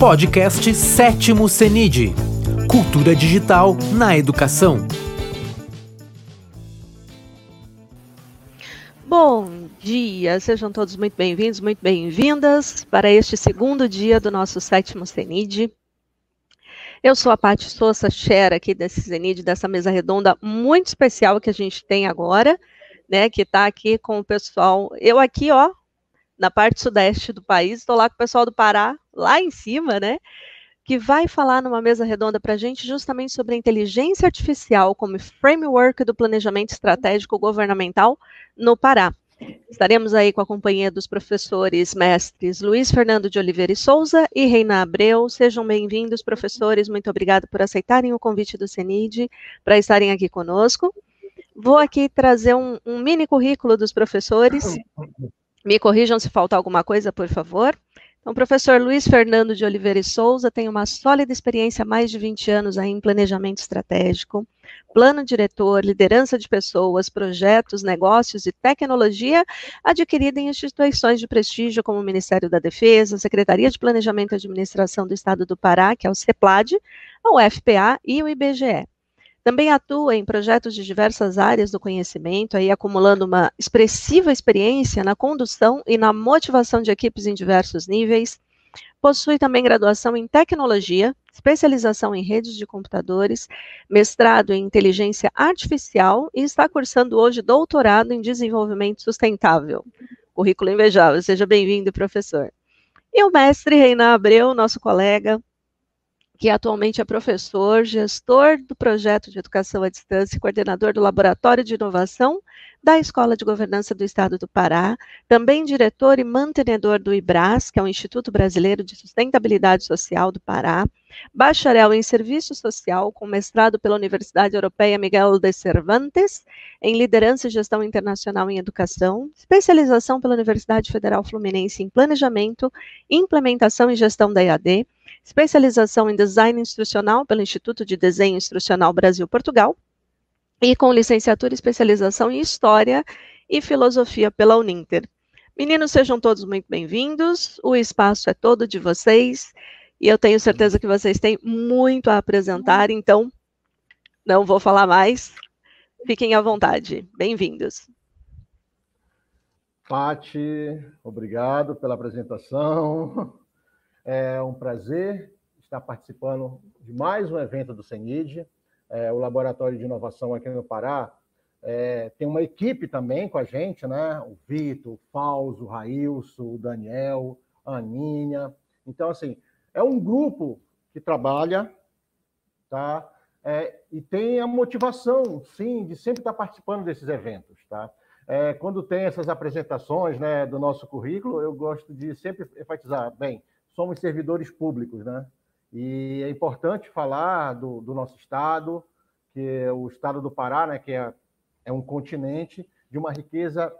Podcast Sétimo CENID Cultura Digital na Educação. Bom dia, sejam todos muito bem-vindos, muito bem-vindas para este segundo dia do nosso sétimo CENID. Eu sou a Paty Souza Xera aqui desse CENID, dessa mesa redonda muito especial que a gente tem agora, né, que está aqui com o pessoal, eu aqui, ó, na parte sudeste do país, estou lá com o pessoal do Pará, lá em cima, né? Que vai falar numa mesa redonda para a gente justamente sobre a inteligência artificial como framework do planejamento estratégico governamental no Pará. Estaremos aí com a companhia dos professores mestres Luiz Fernando de Oliveira e Souza e Reina Abreu. Sejam bem-vindos, professores. Muito obrigado por aceitarem o convite do CENID para estarem aqui conosco. Vou aqui trazer um, um mini currículo dos professores me corrijam se faltar alguma coisa, por favor. Então, o professor Luiz Fernando de Oliveira e Souza tem uma sólida experiência há mais de 20 anos aí em planejamento estratégico, plano diretor, liderança de pessoas, projetos, negócios e tecnologia adquirida em instituições de prestígio como o Ministério da Defesa, Secretaria de Planejamento e Administração do Estado do Pará, que é o CEPLAD, a UFPA e o IBGE. Também atua em projetos de diversas áreas do conhecimento, aí acumulando uma expressiva experiência na condução e na motivação de equipes em diversos níveis. Possui também graduação em tecnologia, especialização em redes de computadores, mestrado em inteligência artificial e está cursando hoje doutorado em desenvolvimento sustentável. Currículo invejável. Seja bem-vindo, professor. E o mestre Reinan Abreu, nosso colega, que atualmente é professor, gestor do projeto de educação à distância e coordenador do Laboratório de Inovação da Escola de Governança do Estado do Pará, também diretor e mantenedor do IBRAS, que é o Instituto Brasileiro de Sustentabilidade Social do Pará, bacharel em Serviço Social, com mestrado pela Universidade Europeia Miguel de Cervantes, em Liderança e Gestão Internacional em Educação, especialização pela Universidade Federal Fluminense em Planejamento, Implementação e Gestão da EAD, especialização em Design Instrucional pelo Instituto de Desenho Instrucional Brasil-Portugal, e com licenciatura e especialização em História e Filosofia pela Uninter. Meninos, sejam todos muito bem-vindos, o espaço é todo de vocês, e eu tenho certeza que vocês têm muito a apresentar, então não vou falar mais, fiquem à vontade, bem-vindos. Pati, obrigado pela apresentação. É um prazer estar participando de mais um evento do CENID. É, o Laboratório de Inovação aqui no Pará é, tem uma equipe também com a gente, né? O Vitor, o Fausto, o Railson, o Daniel, a Aninha. Então, assim, é um grupo que trabalha, tá? É, e tem a motivação, sim, de sempre estar participando desses eventos, tá? É, quando tem essas apresentações né, do nosso currículo, eu gosto de sempre enfatizar, bem, somos servidores públicos, né? E é importante falar do, do nosso estado, que é o estado do Pará, né, que é, é um continente de uma riqueza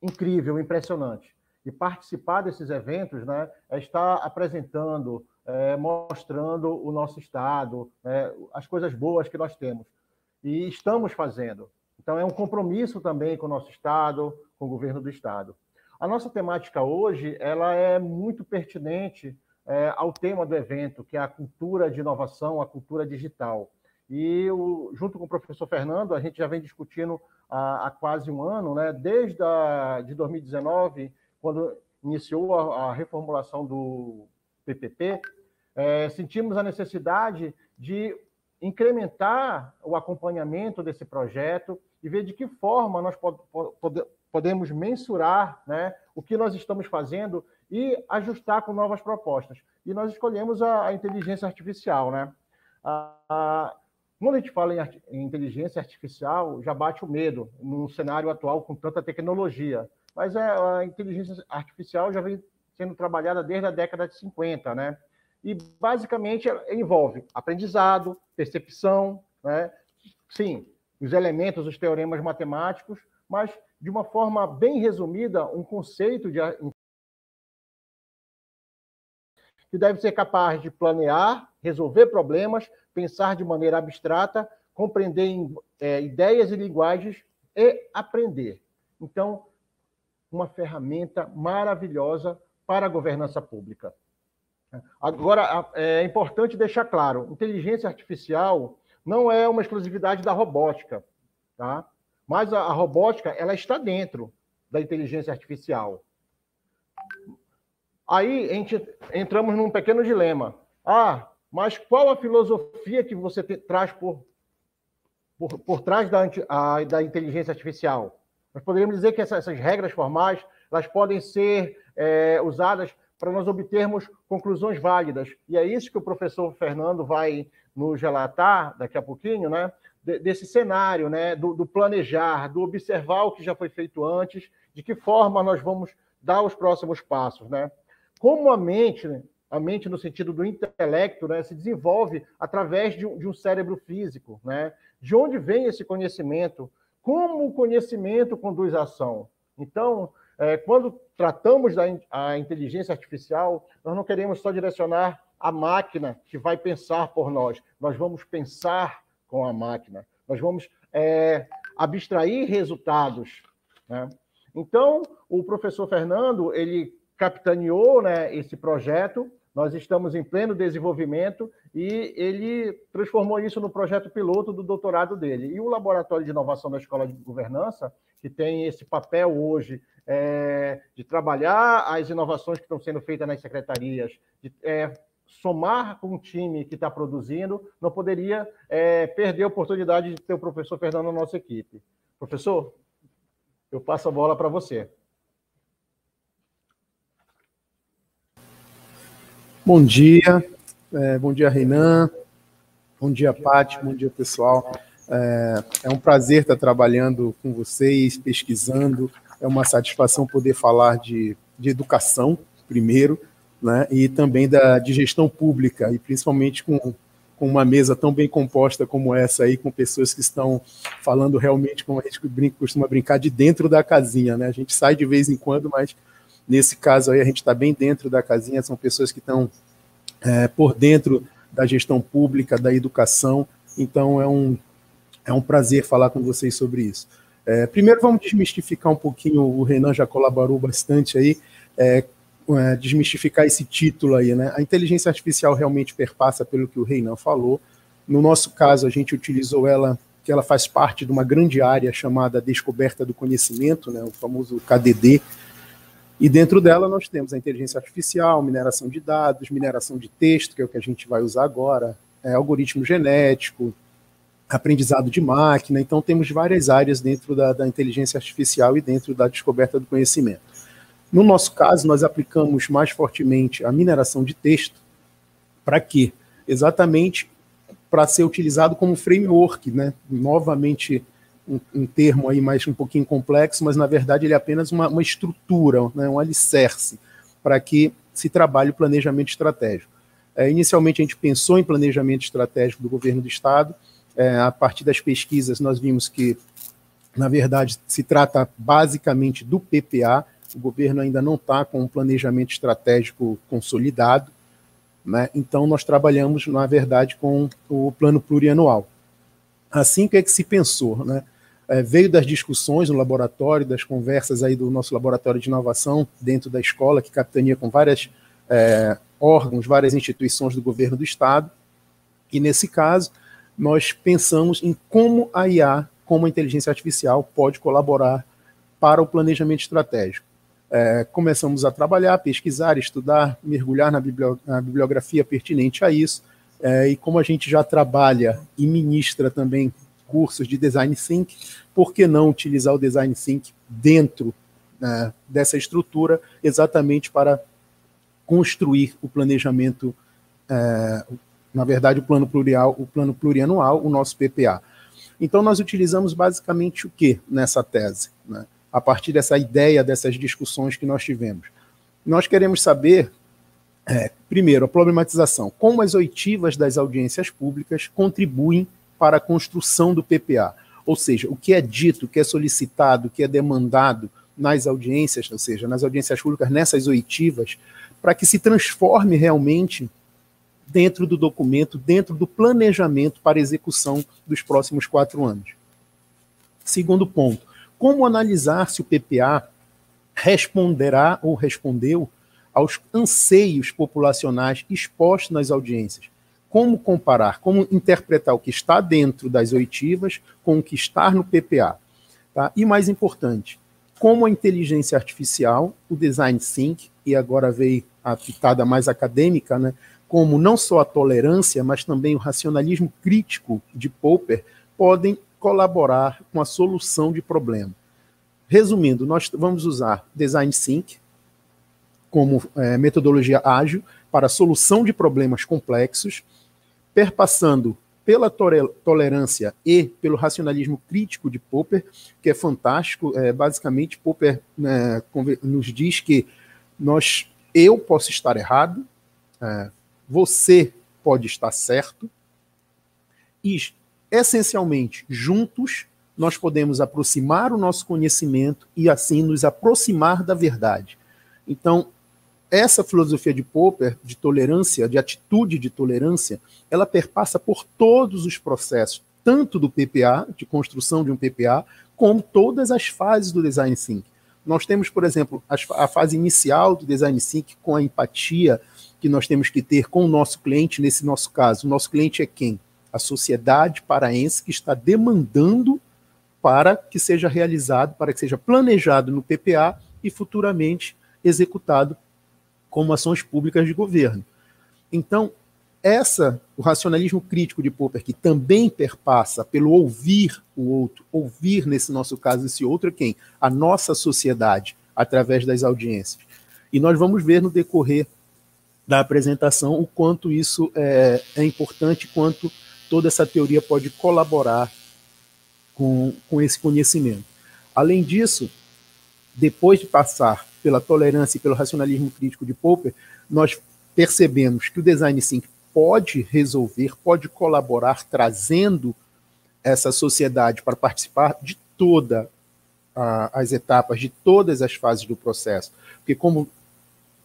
incrível, impressionante. E participar desses eventos né, é estar apresentando, é, mostrando o nosso estado, é, as coisas boas que nós temos. E estamos fazendo. Então, é um compromisso também com o nosso estado, com o governo do estado. A nossa temática hoje ela é muito pertinente é, ao tema do evento, que é a cultura de inovação, a cultura digital. E o, junto com o professor Fernando, a gente já vem discutindo há, há quase um ano, né, desde a, de 2019, quando iniciou a, a reformulação do PPP, é, sentimos a necessidade de incrementar o acompanhamento desse projeto e ver de que forma nós pod, pod, podemos mensurar né, o que nós estamos fazendo e ajustar com novas propostas. E nós escolhemos a, a inteligência artificial. Né? A, a, quando a gente fala em, em, inteligência artificial, já bate o medo num cenário atual com tanta tecnologia. Mas é, a inteligência artificial já vem sendo trabalhada desde a década de 50, né? E basicamente envolve aprendizado, percepção, né? Sim, os elementos, os teoremas matemáticos, mas de uma forma bem resumida, um conceito de que deve ser capaz de planear, resolver problemas, pensar de maneira abstrata, compreender é, ideias e linguagens e aprender. Então, uma ferramenta maravilhosa para a governança pública. Agora, é importante deixar claro: inteligência artificial não é uma exclusividade da robótica, tá? Mas a, a robótica ela está dentro da inteligência artificial. Aí gente entramos num pequeno dilema. Ah, mas qual a filosofia que você te, traz por, por, por trás da, a, da inteligência artificial? Nós poderíamos dizer que essas, essas regras formais elas podem ser é, usadas para nós obtermos conclusões válidas. E é isso que o professor Fernando vai nos relatar daqui a pouquinho, né? Desse cenário, né? Do, do, planejar, do observar o que já foi feito antes, de que forma nós vamos dar os próximos passos, né? Como a mente, a mente no sentido do intelecto, né, se desenvolve através de de um cérebro físico, né? De onde vem esse conhecimento? Como o conhecimento conduz à ação? Então, é, quando tratamos da a inteligência artificial, nós não queremos só direcionar a máquina que vai pensar por nós, nós vamos pensar com a máquina, nós vamos é, abstrair resultados. Né? Então, o professor Fernando, ele capitaneou né, esse projeto, nós estamos em pleno desenvolvimento e ele transformou isso no projeto piloto do doutorado dele. E o Laboratório de Inovação da Escola de Governança, que tem esse papel hoje é, de trabalhar as inovações que estão sendo feitas nas secretarias, de é, somar com o time que está produzindo, não poderia é, perder a oportunidade de ter o professor Fernando na nossa equipe. Professor, eu passo a bola para você. Bom dia, é, bom dia, Reinan, bom dia, Paty, bom dia, pessoal. É, é, um prazer estar trabalhando com vocês, pesquisando, é uma satisfação poder falar de, de educação, primeiro, né, e também da, de gestão pública, e principalmente com, com uma mesa tão bem composta como essa aí, com pessoas que estão falando realmente, como a gente brinca, costuma brincar, de dentro da casinha, né? A gente sai de vez em quando, mas Nesse caso aí, a gente está bem dentro da casinha, são pessoas que estão é, por dentro da gestão pública, da educação, então é um, é um prazer falar com vocês sobre isso. É, primeiro, vamos desmistificar um pouquinho, o Renan já colaborou bastante aí, é, é, desmistificar esse título aí, né? A inteligência artificial realmente perpassa pelo que o Renan falou. No nosso caso, a gente utilizou ela, que ela faz parte de uma grande área chamada descoberta do conhecimento, né? O famoso KDD, e dentro dela nós temos a inteligência artificial, mineração de dados, mineração de texto, que é o que a gente vai usar agora, é, algoritmo genético, aprendizado de máquina. Então temos várias áreas dentro da, da inteligência artificial e dentro da descoberta do conhecimento. No nosso caso, nós aplicamos mais fortemente a mineração de texto. Para quê? Exatamente para ser utilizado como framework, né? Novamente um, um, termo aí mais um pouquinho complexo, mas na verdade ele é apenas uma, uma estrutura, né, um alicerce para que se trabalhe o planejamento estratégico. É, inicialmente a gente pensou em planejamento estratégico do governo do estado. É, a partir das pesquisas nós vimos que, na verdade, se trata basicamente do PPA. O governo ainda não está com um planejamento estratégico consolidado. Né? Então nós trabalhamos, na verdade, com o plano plurianual. Assim que é que se pensou, né? é, veio das discussões no laboratório, das conversas aí do nosso laboratório de inovação dentro da escola, que capitania com vários é, órgãos, várias instituições do governo do estado. E nesse caso, nós pensamos em como a IA, como a inteligência artificial, pode colaborar para o planejamento estratégico. É, começamos a trabalhar, pesquisar, estudar, mergulhar na, bibliografia pertinente a isso. É, e como a gente já trabalha e ministra também cursos de design think, por que não utilizar o design think dentro né, dessa estrutura, exatamente para construir o planejamento, é, na verdade, o plano plurial, o plano plurianual, o nosso PPA. Então, nós utilizamos basicamente o que nessa tese? Né? A partir dessa ideia, dessas discussões que nós tivemos. Nós queremos saber, é, primeiro, a problematização. Como as oitivas das audiências públicas contribuem para a construção do PPA. Ou seja, o que é dito, o que é solicitado, o que é demandado nas audiências, ou seja, nas audiências públicas, nessas oitivas, para que se transforme realmente dentro do documento, dentro do planejamento para execução dos próximos quatro anos. Segundo ponto, como analisar se o PPA responderá ou respondeu aos anseios populacionais expostos nas audiências. Como comparar, como interpretar o que está dentro das oitivas com o que está no PPA. Tá? E mais importante, como a inteligência artificial, o design think, e agora veio a pitada mais acadêmica, né, como não só a tolerância, mas também o racionalismo crítico de Popper, podem colaborar com a solução de problema. Resumindo, nós vamos usar design think como é, metodologia ágil para solução de problemas complexos, perpassando pela tolerância e pelo racionalismo crítico de Popper, que é fantástico. É, basicamente, Popper né, nos diz que nós, eu posso estar errado, é, você pode estar certo, e essencialmente juntos nós podemos aproximar o nosso conhecimento e assim nos aproximar da verdade. Então, essa filosofia de Popper, de tolerância, de atitude de tolerância, ela perpassa por todos os processos, tanto do PPA, de construção de um PPA, como todas as fases do design thinking. Nós temos, por exemplo, a fase inicial do design thinking com a empatia que nós temos que ter com o nosso cliente, nesse nosso caso. O nosso cliente é quem? A sociedade paraense que está demandando para que seja realizado, para que seja planejado no PPA e futuramente executado como ações públicas de governo. Então, essa, o racionalismo crítico de Popper, que também perpassa pelo ouvir o outro, ouvir, nesse nosso caso, esse outro é quem? A nossa sociedade, através das audiências. E nós vamos ver no decorrer da apresentação o quanto isso é, é importante, quanto toda essa teoria pode colaborar com, com esse conhecimento. Além disso, depois de passar pela tolerância e pelo racionalismo crítico de Popper, nós percebemos que o design thinking pode resolver, pode colaborar trazendo essa sociedade para participar de todas as etapas, de todas as fases do processo. Porque como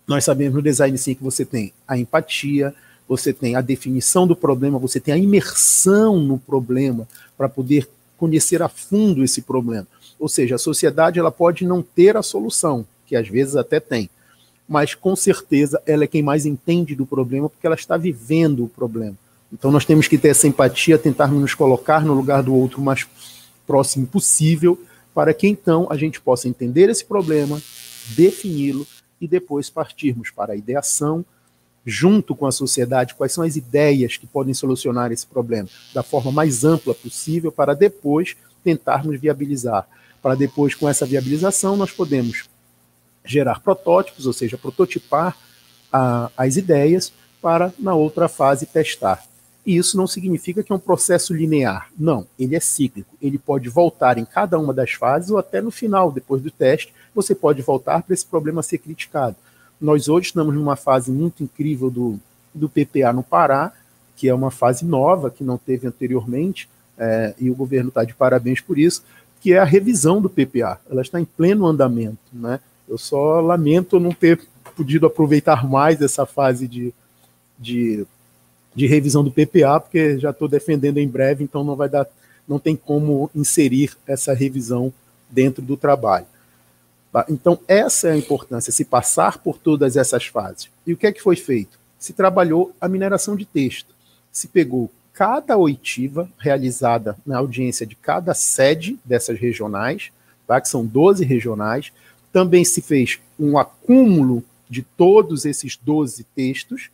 nós sabemos no design thinking você tem a empatia, você tem a definição do problema, você tem a imersão no problema para poder conhecer a fundo esse problema. Ou seja, a sociedade ela pode não ter a solução, que às vezes até tem. Mas com certeza ela é quem mais entende do problema porque ela está vivendo o problema. Então nós temos que ter essa empatia, tentar nos colocar no lugar do outro o mais próximo possível, para que então a gente possa entender esse problema, defini-lo e depois partirmos para a ideação, junto com a sociedade, quais são as ideias que podem solucionar esse problema da forma mais ampla possível, para depois tentarmos viabilizar. Para depois, com essa viabilização, nós podemos gerar protótipos, ou seja, prototipar a, as ideias para, na outra fase, testar. E isso não significa que é um processo linear. Não, ele é cíclico. Ele pode voltar em cada uma das fases ou até no final, depois do teste, você pode voltar para esse problema ser criticado. Nós hoje estamos numa fase muito incrível do, do PPA no Pará, que é uma fase nova, que não teve anteriormente, é, e o governo está de parabéns por isso, que é a revisão do PPA. Ela está em pleno andamento. Né? Eu só lamento não ter podido aproveitar mais essa fase de, de, de revisão do PPA, porque já estou defendendo em breve, então não vai dar, não tem como inserir essa revisão dentro do trabalho. Tá? Então, essa é a importância, se passar por todas essas fases. E o que é que foi feito? Se trabalhou a mineração de texto. Se pegou cada oitiva realizada na audiência de cada sede dessas regionais, tá? que são 12 regionais, também se fez um acúmulo de todos esses 12 textos,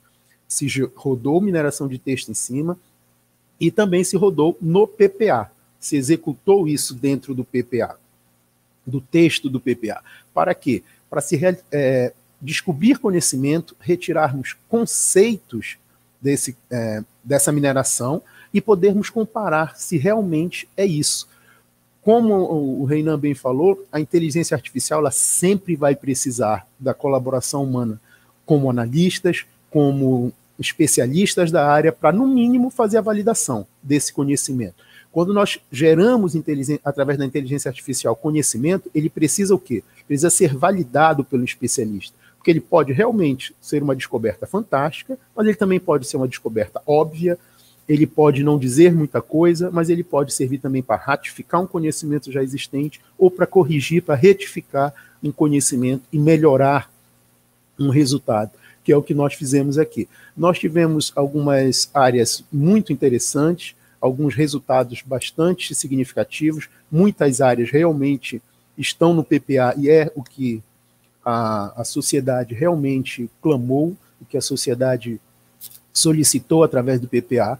se rodou mineração de texto em cima, e também se rodou no PPA. Se executou isso dentro do PPA, do texto do PPA. Para quê? Para se é, descobrir conhecimento, retirarmos conceitos desse, é, dessa mineração e podermos comparar se realmente é isso como o Reinan bem falou, a inteligência artificial ela sempre vai precisar da colaboração humana, como analistas, como especialistas da área, para, no mínimo, fazer a validação desse conhecimento. Quando nós geramos, através da inteligência artificial, conhecimento, ele precisa o quê? Precisa ser validado pelo especialista. Porque ele pode realmente ser uma descoberta fantástica, mas ele também pode ser uma descoberta óbvia, ele pode não dizer muita coisa, mas ele pode servir também para ratificar um conhecimento já existente ou para corrigir, para retificar um conhecimento e melhorar um resultado, que é o que nós fizemos aqui. Nós tivemos algumas áreas muito interessantes, alguns resultados bastante significativos, muitas áreas realmente estão no PPA e é o que a, a sociedade realmente clamou, o que a sociedade solicitou através do PPA.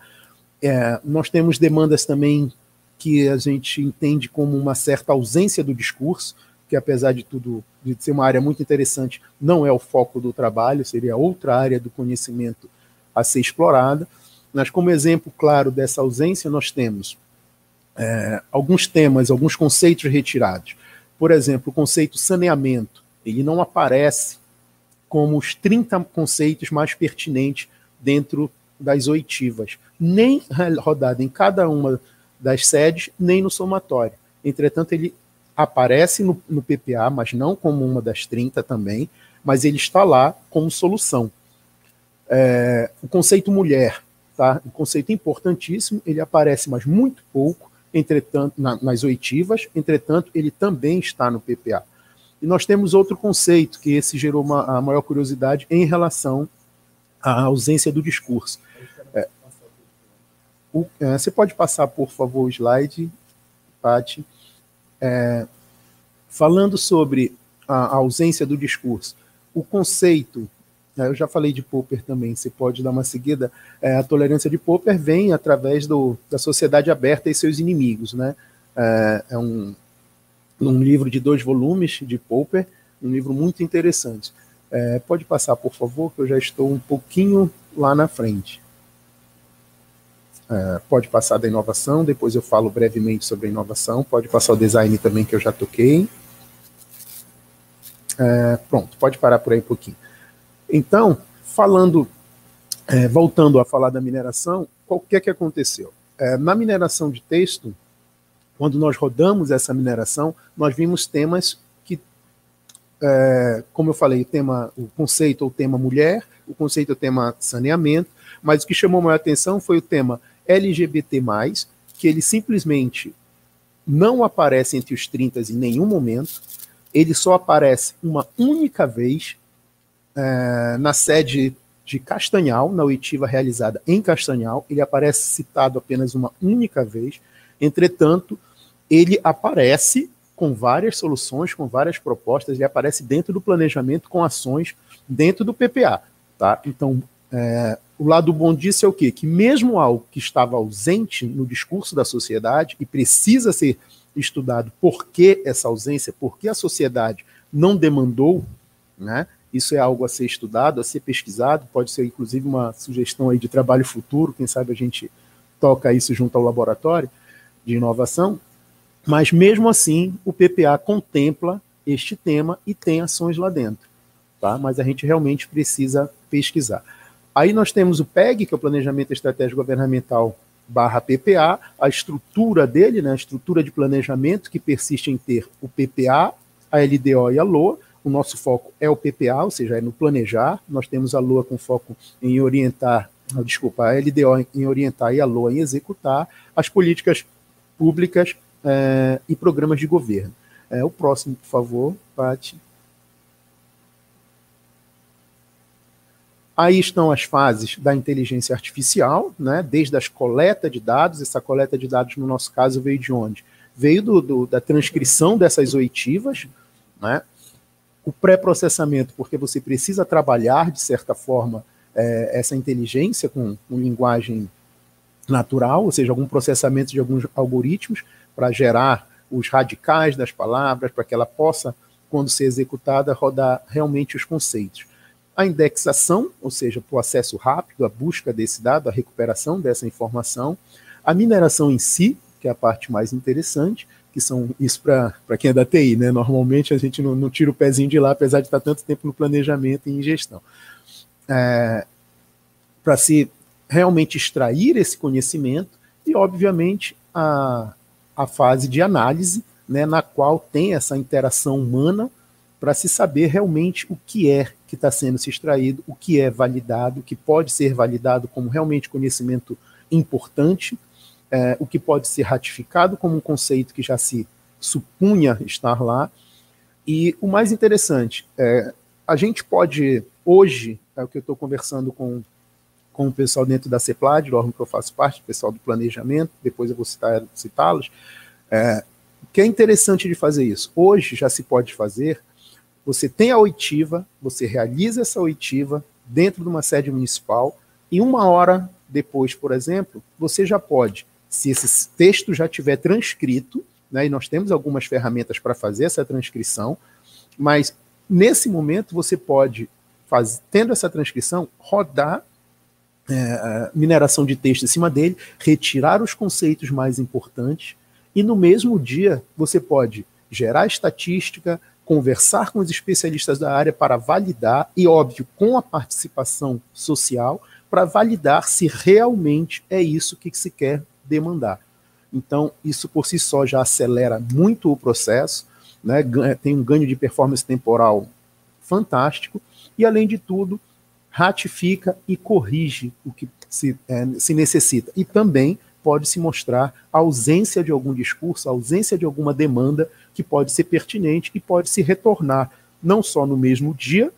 É, nós temos demandas também que a gente entende como uma certa ausência do discurso, que apesar de tudo, de ser uma área muito interessante, não é o foco do trabalho, seria outra área do conhecimento a ser explorada. Mas, como exemplo claro dessa ausência, nós temos é, alguns temas, alguns conceitos retirados. Por exemplo, o conceito saneamento, ele não aparece como os 30 conceitos mais pertinentes dentro das oitivas, nem rodado em cada uma das sedes, nem no somatório. Entretanto, ele aparece no, no, PPA, mas não como uma das 30 também, mas ele está lá como solução. É, o conceito mulher, tá? um conceito importantíssimo, ele aparece, mas muito pouco, entretanto, na, nas oitivas, entretanto, ele também está no PPA. E nós temos outro conceito, que esse gerou uma, a maior curiosidade em relação à ausência do discurso. É, o, é, você pode passar, por favor, o slide, Paty. É, falando sobre a, a ausência do discurso, o conceito eu já falei de Popper também, você pode dar uma seguida. É, a tolerância de Popper vem através do, da sociedade aberta e seus inimigos. Né? É, é um, um livro de dois volumes de Popper, um livro muito interessante. É, pode passar, por favor, que eu já estou um pouquinho lá na frente. É, pode passar da inovação, depois eu falo brevemente sobre a inovação. Pode passar o design também, que eu já toquei. É, pronto, pode parar por aí um pouquinho. Então, falando, é, voltando a falar da mineração, o que é que aconteceu? É, na mineração de texto, quando nós rodamos essa mineração, nós vimos temas que, é, como eu falei, o tema, o conceito ou o tema mulher, o conceito ou o tema saneamento, mas o que chamou maior atenção foi o tema LGBT+, que ele simplesmente não aparece entre os 30 em nenhum momento, ele só aparece uma única vez é, na sede de Castanhal, na oitiva realizada em Castanhal. Ele aparece citado apenas uma única vez, entretanto, ele aparece com várias soluções, com várias propostas, ele aparece dentro do planejamento com ações dentro do PPA. Tá? Então, é, o lado bom disso é o quê? Que mesmo algo que estava ausente no discurso da sociedade e precisa ser estudado por que essa ausência, por que a sociedade não demandou, né? Isso é algo a ser estudado, a ser pesquisado, pode ser inclusive uma sugestão aí de trabalho futuro, quem sabe a gente toca isso junto ao laboratório de inovação, mas mesmo assim o PPA contempla este tema e tem ações lá dentro, tá? Mas a gente realmente precisa pesquisar. Aí nós temos o PEG, que é o Planejamento Estratégico Governamental barra PPA, a estrutura dele, né, a estrutura de planejamento que persiste em ter o PPA, a LDO e a LOA, o nosso foco é o PPA, ou seja, é no planejar. Nós temos a LOA com foco em orientar, desculpa, a LDO em orientar e a LOA em executar as políticas públicas é, e programas de governo. É, o próximo, por favor, Pati. Aí estão as fases da inteligência artificial, né, desde as coleta de dados. Essa coleta de dados, no nosso caso, veio de onde? Veio do, do da transcrição dessas oitivas, né, o pré-processamento, porque você precisa trabalhar, de certa forma, é, essa inteligência com, com, linguagem natural, ou seja, algum processamento de alguns algoritmos para gerar os radicais das palavras, para que ela possa, quando ser executada, rodar realmente os conceitos. A indexação, ou seja, para o acesso rápido, a busca desse dado, a recuperação dessa informação. A mineração em si, que é a parte mais interessante, que são isso para quem é da TI, né? Normalmente a gente não, não, tira o pezinho de lá, apesar de estar tanto tempo no planejamento e em gestão. É, para se realmente extrair esse conhecimento e, obviamente, a, a fase de análise, né, na qual tem essa interação humana para se saber realmente o que é que está sendo se extraído, o que é validado, o que pode ser validado como realmente conhecimento importante é, o que pode ser ratificado como um conceito que já se supunha estar lá. E o mais interessante, é, a gente pode, hoje, é o que eu estou conversando com, com o pessoal dentro da CEPLAD, do órgão que eu faço parte, o pessoal do planejamento, depois eu vou citar, citá-los, é, que é interessante de fazer isso. Hoje já se pode fazer, você tem a oitiva, você realiza essa oitiva dentro de uma sede municipal, e uma hora depois, por exemplo, você já pode, se esse texto já tiver transcrito, né, e nós temos algumas ferramentas para fazer essa transcrição, mas nesse momento você pode, faz, tendo essa transcrição, rodar é, mineração de texto em cima dele, retirar os conceitos mais importantes, e no mesmo dia você pode gerar estatística, conversar com os especialistas da área para validar, e óbvio, com a participação social, para validar se realmente é isso que se quer demandar. Então, isso por si só já acelera muito o processo, né? tem um ganho de performance temporal fantástico, e além de tudo, ratifica e corrige o que se, é, se necessita. E também pode se mostrar a ausência de algum discurso, a ausência de alguma demanda que pode ser pertinente e pode se retornar, não só no mesmo dia,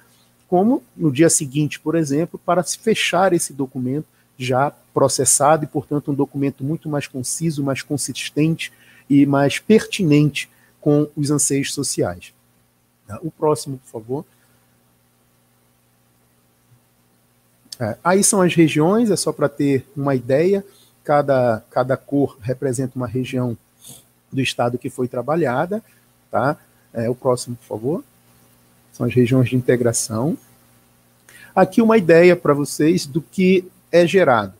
como no dia seguinte, por exemplo, para se fechar esse documento já processado e, portanto, um documento muito mais conciso, mais consistente e mais pertinente com os anseios sociais. O próximo, por favor. É, aí são as regiões, é só para ter uma ideia. Cada, cada cor representa uma região do estado que foi trabalhada. Tá? É, o próximo, por favor. São as regiões de integração. Aqui uma ideia para vocês do que é gerado.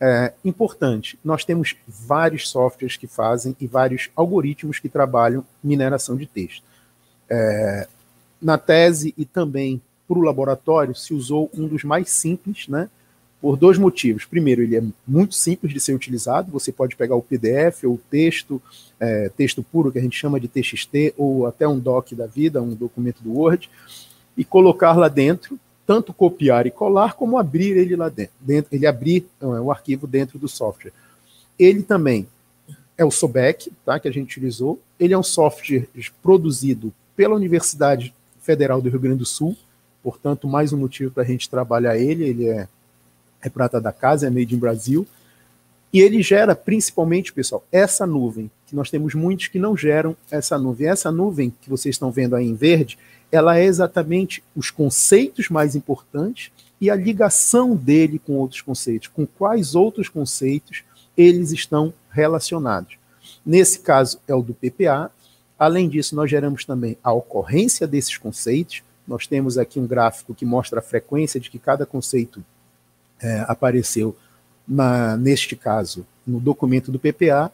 É, importante, nós temos vários softwares que fazem e vários algoritmos que trabalham mineração de texto. É, na tese e também para o laboratório se usou um dos mais simples, né? Por dois motivos. Primeiro, ele é muito simples de ser utilizado. Você pode pegar o PDF ou o texto, é, texto puro que a gente chama de TXT, ou até um doc da vida, um documento do Word, e colocar lá dentro tanto copiar e colar, como abrir ele lá dentro, dentro ele abrir é, o arquivo dentro do software. Ele também é o SOBEC, tá, que a gente utilizou. Ele é um software produzido pela Universidade Federal do Rio Grande do Sul, portanto, mais um motivo para a gente trabalhar ele. Ele é, é prata da casa, é made in Brasil. E ele gera principalmente, pessoal, essa nuvem, que nós temos muitos que não geram essa nuvem. Essa nuvem que vocês estão vendo aí em verde, ela é exatamente os conceitos mais importantes e a ligação dele com outros conceitos, com quais outros conceitos eles estão relacionados. Nesse caso é o do PPA. Além disso, nós geramos também a ocorrência desses conceitos. Nós temos aqui um gráfico que mostra a frequência de que cada conceito é, apareceu, na, neste caso, no documento do PPA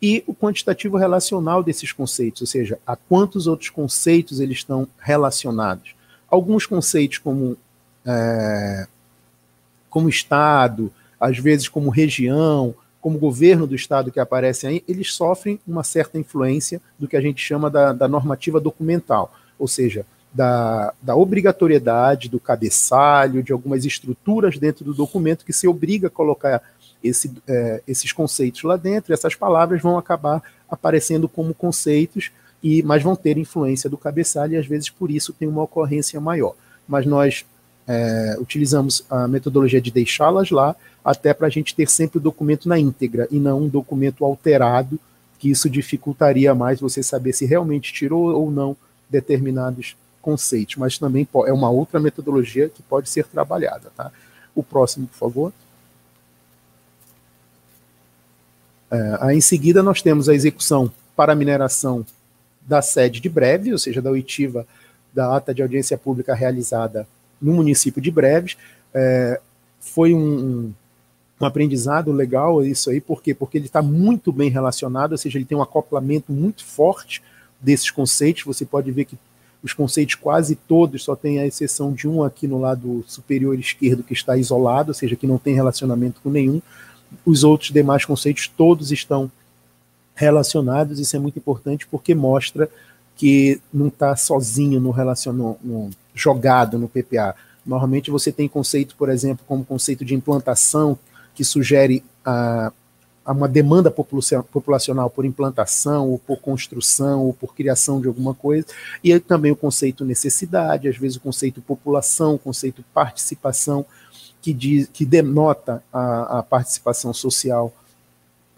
e o quantitativo relacional desses conceitos, ou seja, a quantos outros conceitos eles estão relacionados. Alguns conceitos como, é, como Estado, às vezes como região, como governo do Estado que aparecem aí, eles sofrem uma certa influência do que a gente chama da, da normativa documental, ou seja, da, da, obrigatoriedade, do cabeçalho, de algumas estruturas dentro do documento que se obriga a colocar esse, é, esses conceitos lá dentro, essas palavras vão acabar aparecendo como conceitos, e mas vão ter influência do cabeçalho, e às vezes por isso tem uma ocorrência maior. Mas nós é, utilizamos a metodologia de deixá-las lá, até para a gente ter sempre o documento na íntegra, e não um documento alterado, que isso dificultaria mais você saber se realmente tirou ou não determinados conceitos, mas também é uma outra metodologia que pode ser trabalhada. Tá? O próximo, por favor. Aí, em seguida, nós temos a execução para a mineração da sede de Breve, ou seja, da oitiva da ata de audiência pública realizada no município de Breves. É, foi um, um, aprendizado legal isso aí, por quê? Porque ele está muito bem relacionado, ou seja, ele tem um acoplamento muito forte desses conceitos. Você pode ver que os conceitos quase todos, só tem a exceção de um aqui no lado superior esquerdo que está isolado, ou seja, que não tem relacionamento com nenhum, os outros demais conceitos todos estão relacionados. Isso é muito importante porque mostra que não está sozinho no relacionamento jogado no PPA. Normalmente você tem conceito, por exemplo, como conceito de implantação, que sugere a, uma demanda populacional por implantação, ou por construção, ou por criação de alguma coisa, e também o conceito necessidade, às vezes o conceito população, o conceito participação, que, diz, que denota a, a participação social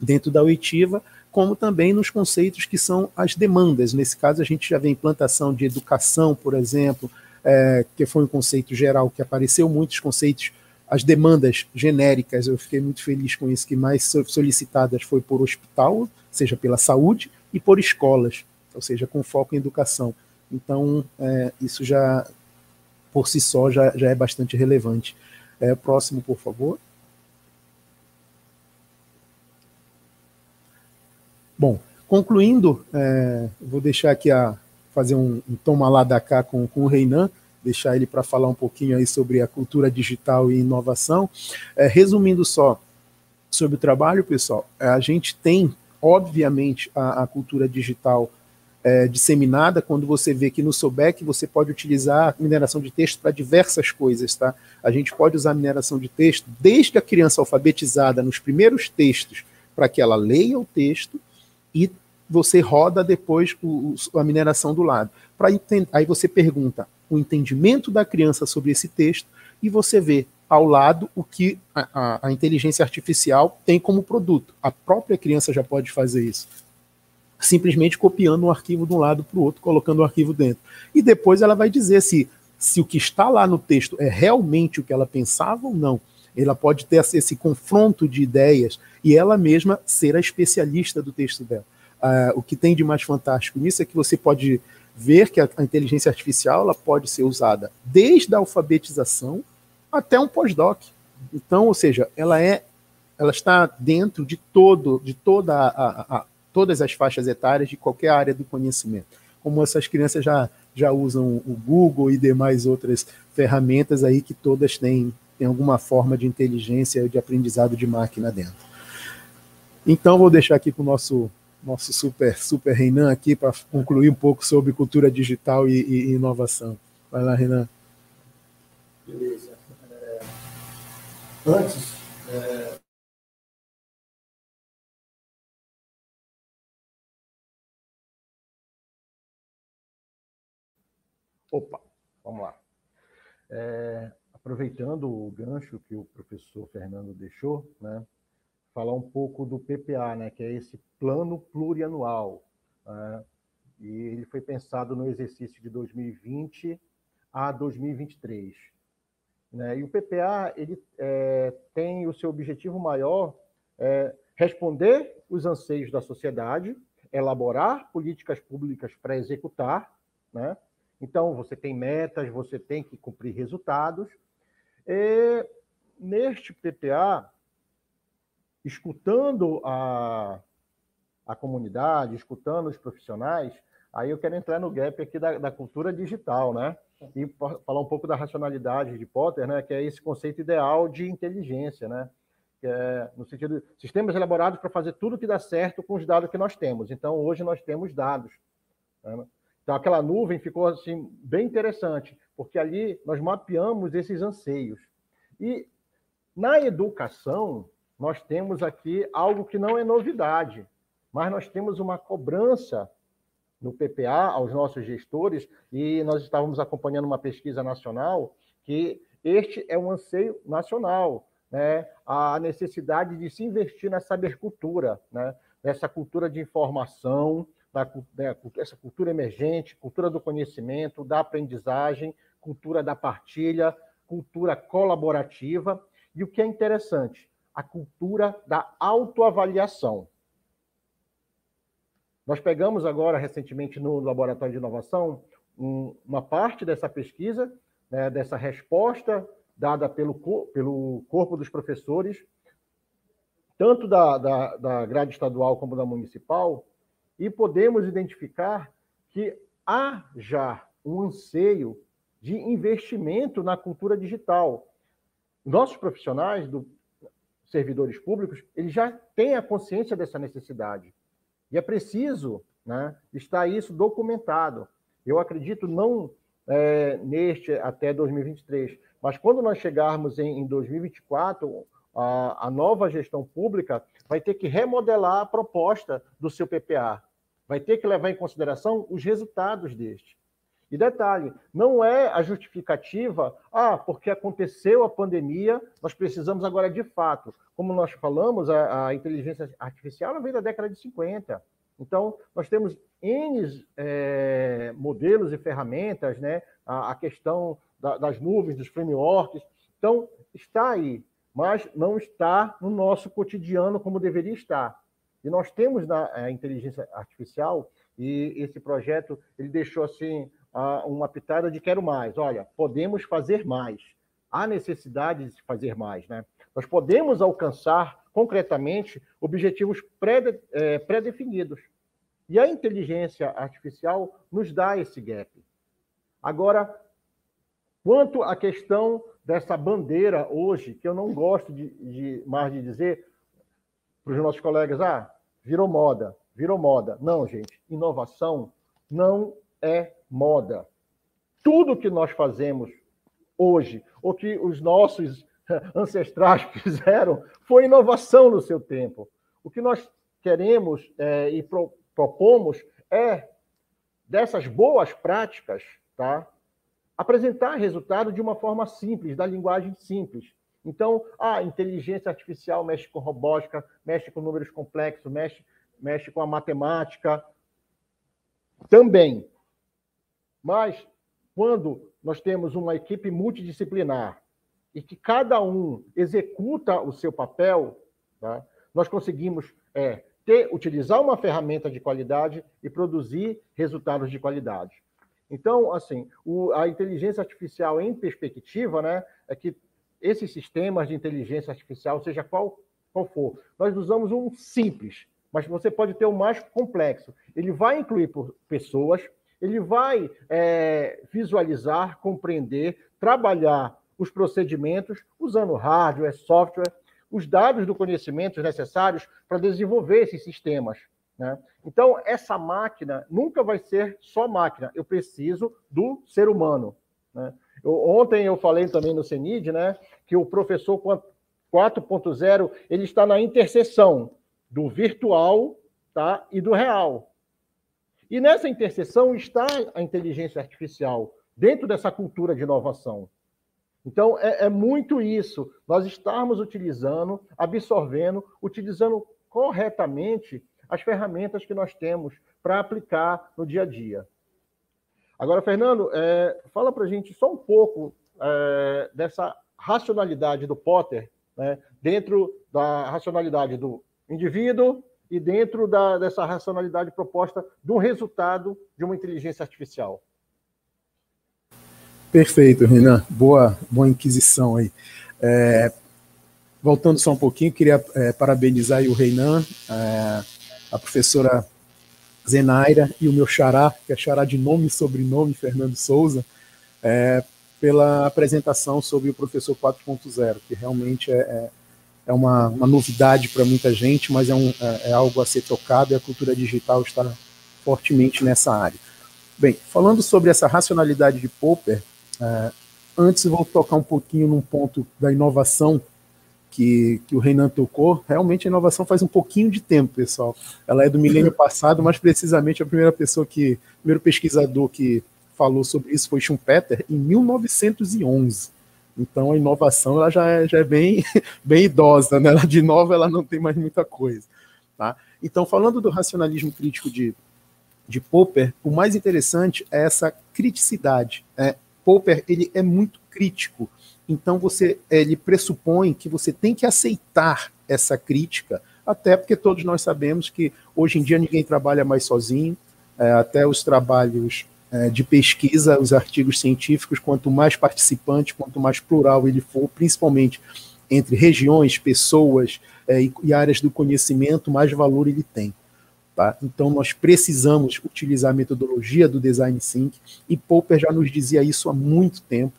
dentro da oitiva, como também nos conceitos que são as demandas. Nesse caso, a gente já vê implantação de educação, por exemplo, é, que foi um conceito geral que apareceu, muitos conceitos, as demandas genéricas, eu fiquei muito feliz com isso, que mais solicitadas foi por hospital, seja pela saúde, e por escolas, ou seja, com foco em educação. Então, é, isso já, por si só, já, já é bastante relevante. É, próximo, por favor. Bom, concluindo, é, vou deixar aqui a fazer um, um toma lá da cá com, com o Reinan, deixar ele para falar um pouquinho aí sobre a cultura digital e inovação. É, resumindo só sobre o trabalho, pessoal, é, a gente tem, obviamente, a, a cultura digital é, disseminada quando você vê que no SOBEC você pode utilizar mineração de texto para diversas coisas, tá? A gente pode usar mineração de texto desde a criança alfabetizada nos primeiros textos para que ela leia o texto e você roda depois o, a mineração do lado. Pra aí você pergunta o entendimento da criança sobre esse texto e você vê ao lado o que a, a, a inteligência artificial tem como produto. A própria criança já pode fazer isso simplesmente copiando um arquivo de um lado para o outro, colocando o arquivo dentro. E depois ela vai dizer se, se o que está lá no texto é realmente o que ela pensava ou não. Ela pode ter esse confronto de ideias e ela mesma ser a especialista do texto dela. Uh, o que tem de mais fantástico nisso é que você pode ver que a, a inteligência artificial ela pode ser usada desde a alfabetização até um pós-doc. Então, ou seja, ela é, ela está dentro de todo, de toda a, a, todas as faixas etárias de qualquer área do conhecimento. Como essas crianças já, já usam o Google e demais outras ferramentas aí que todas têm, têm alguma forma de inteligência de aprendizado de máquina dentro. Então, vou deixar aqui com o nosso, nosso super, super Renan aqui para concluir um pouco sobre cultura digital e, e inovação. Vai lá, Renan. Beleza. É, antes, é, Opa, vamos lá. É, aproveitando o gancho que o professor Fernando deixou, né, falar um pouco do PPA, né, que é esse plano plurianual. Né, e ele foi pensado no exercício de 2020 a 2023. Né, e o PPA ele é, tem o seu objetivo maior é, responder os anseios da sociedade, elaborar políticas públicas para executar, né, então, você tem metas, você tem que cumprir resultados. E, neste PPA, escutando a, a comunidade, escutando os profissionais, aí eu quero entrar no gap aqui da, da cultura digital, né? E falar um pouco da racionalidade de Potter, né? Que é esse conceito ideal de inteligência, né? É, no sentido de sistemas elaborados para fazer tudo que dá certo com os dados que nós temos. Então, hoje nós temos dados. Né? Então, aquela nuvem ficou assim bem interessante, porque ali nós mapeamos esses anseios. E na educação, nós temos aqui algo que não é novidade, mas nós temos uma cobrança no PPA aos nossos gestores, e nós estávamos acompanhando uma pesquisa nacional que este é um anseio nacional, né? a necessidade de se investir nessa sabercultura, né? nessa cultura de informação, da, da, essa cultura emergente, cultura do conhecimento, da aprendizagem, cultura da partilha, cultura colaborativa e o que é interessante, a cultura da autoavaliação. Nós pegamos agora, recentemente, no Laboratório de Inovação, um, uma parte dessa pesquisa, né, dessa resposta dada pelo, pelo corpo dos professores, tanto da, da, da grade estadual como da municipal, e podemos identificar que há já um anseio de investimento na cultura digital. Nossos profissionais, do, servidores públicos, eles já têm a consciência dessa necessidade. E é preciso né, estar isso documentado. Eu acredito não é, neste até 2023, mas quando nós chegarmos em, em 2024, a, a nova gestão pública vai ter que remodelar a proposta do seu PPA, vai ter que levar em consideração os resultados deste. E detalhe, não é a justificativa, ah, porque aconteceu a pandemia, nós precisamos agora de fato. Como nós falamos, a, a inteligência artificial vem da década de 50. Então, nós temos N é, modelos e ferramentas, né? a, a questão da, das nuvens, dos frameworks. Então, está aí, mas não está no nosso cotidiano como deveria estar. E nós temos na inteligência artificial, e esse projeto ele deixou assim uma pitada de quero mais. Olha, podemos fazer mais. Há necessidade de fazer mais, né? Nós podemos alcançar concretamente objetivos pré-definidos. E a inteligência artificial nos dá esse gap. Agora, quanto à questão dessa bandeira hoje, que eu não gosto de, de mais de dizer para os nossos colegas, ah, virou moda, virou moda. Não, gente, inovação não é moda. Tudo que nós fazemos hoje, o que os nossos ancestrais fizeram, foi inovação no seu tempo. O que nós queremos é, e pro, propomos é, dessas boas práticas, tá? apresentar resultado de uma forma simples, da linguagem simples. Então, a inteligência artificial mexe com robótica, mexe com números complexos, mexe, mexe com a matemática. Também. Mas, quando nós temos uma equipe multidisciplinar e que cada um executa o seu papel, tá? nós conseguimos é, ter, utilizar uma ferramenta de qualidade e produzir resultados de qualidade. Então, assim, o, a inteligência artificial em perspectiva, né, é que esses sistemas de inteligência artificial, seja qual, qual for, nós usamos um simples, mas você pode ter o um mais complexo. Ele vai incluir pessoas, ele vai é, visualizar, compreender, trabalhar os procedimentos usando hardware, software, os dados do conhecimento necessários para desenvolver esses sistemas. Né? Então, essa máquina nunca vai ser só máquina, eu preciso do ser humano. Né? Eu, ontem eu falei também no CENID né, que o professor 4.0 ele está na interseção do virtual tá, e do real. E nessa interseção está a inteligência artificial, dentro dessa cultura de inovação. Então, é, é, muito isso, nós estarmos utilizando, absorvendo, utilizando corretamente as ferramentas que nós temos para aplicar no dia a dia. Agora, Fernando, é, fala para a gente só um pouco é, dessa racionalidade do Potter, né, dentro da racionalidade do indivíduo e dentro da, dessa racionalidade proposta do resultado de uma inteligência artificial. Perfeito, Renan. Boa, boa inquisição aí. É, voltando só um pouquinho, queria é, parabenizar o Reinan, é, a professora Zenaira e o meu xará, que é xará de nome e sobrenome, Fernando Souza, é, pela apresentação sobre o professor 4.0, que realmente é, é é uma, uma novidade para muita gente, mas é, um, é, é, algo a ser tocado e a cultura digital está fortemente nessa área. Bem, falando sobre essa racionalidade de Popper, é, antes vou tocar um pouquinho num ponto da inovação que, que o Renan tocou. Realmente a inovação faz um pouquinho de tempo, pessoal. Ela é do milênio passado, mas precisamente a primeira pessoa que, o primeiro pesquisador que falou sobre isso foi Schumpeter em 1911. Então a inovação ela já é, já é bem, bem idosa, né? Ela de nova ela não tem mais muita coisa. Tá? Então, falando do racionalismo crítico de, de Popper, o mais interessante é essa criticidade. Né? Popper ele é muito crítico. Então você ele pressupõe que você tem que aceitar essa crítica, até porque todos nós sabemos que hoje em dia ninguém trabalha mais sozinho, é, até os trabalhos é, de pesquisa, os artigos científicos, quanto mais participante, quanto mais plural ele for, principalmente entre regiões, pessoas é, e, e, áreas do conhecimento, mais valor ele tem. Tá? Então, nós precisamos utilizar a metodologia do Design Think, e Popper já nos dizia isso há muito tempo,